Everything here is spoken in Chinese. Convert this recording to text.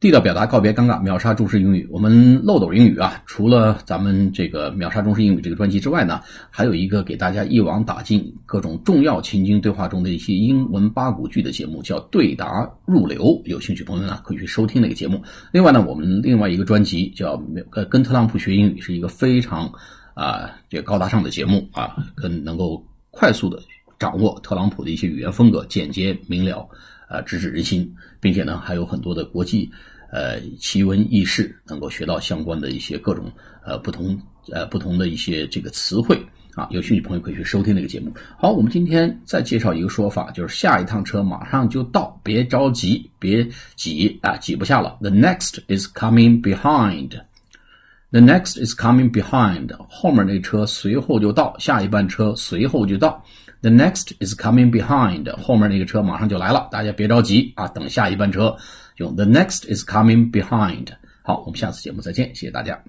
地道表达，告别尴尬，秒杀中式英语。我们漏斗英语啊，除了咱们这个秒杀中式英语这个专辑之外呢，还有一个给大家一网打尽各种重要情境对话中的一些英文八股句的节目，叫对答入流。有兴趣朋友呢，可以去收听那个节目。另外呢，我们另外一个专辑叫呃跟特朗普学英语，是一个非常啊这个高大上的节目啊，跟能够快速的掌握特朗普的一些语言风格，简洁明了。啊，直指人心，并且呢，还有很多的国际，呃，奇闻异事，能够学到相关的一些各种呃不同呃不同的一些这个词汇啊。有兴趣朋友可以去收听那个节目。好，我们今天再介绍一个说法，就是下一趟车马上就到，别着急，别挤啊，挤不下了。The next is coming behind. The next is coming behind. 后面那车随后就到，下一班车随后就到。The next is coming behind，后面那个车马上就来了，大家别着急啊，等下一班车。用 The next is coming behind。好，我们下次节目再见，谢谢大家。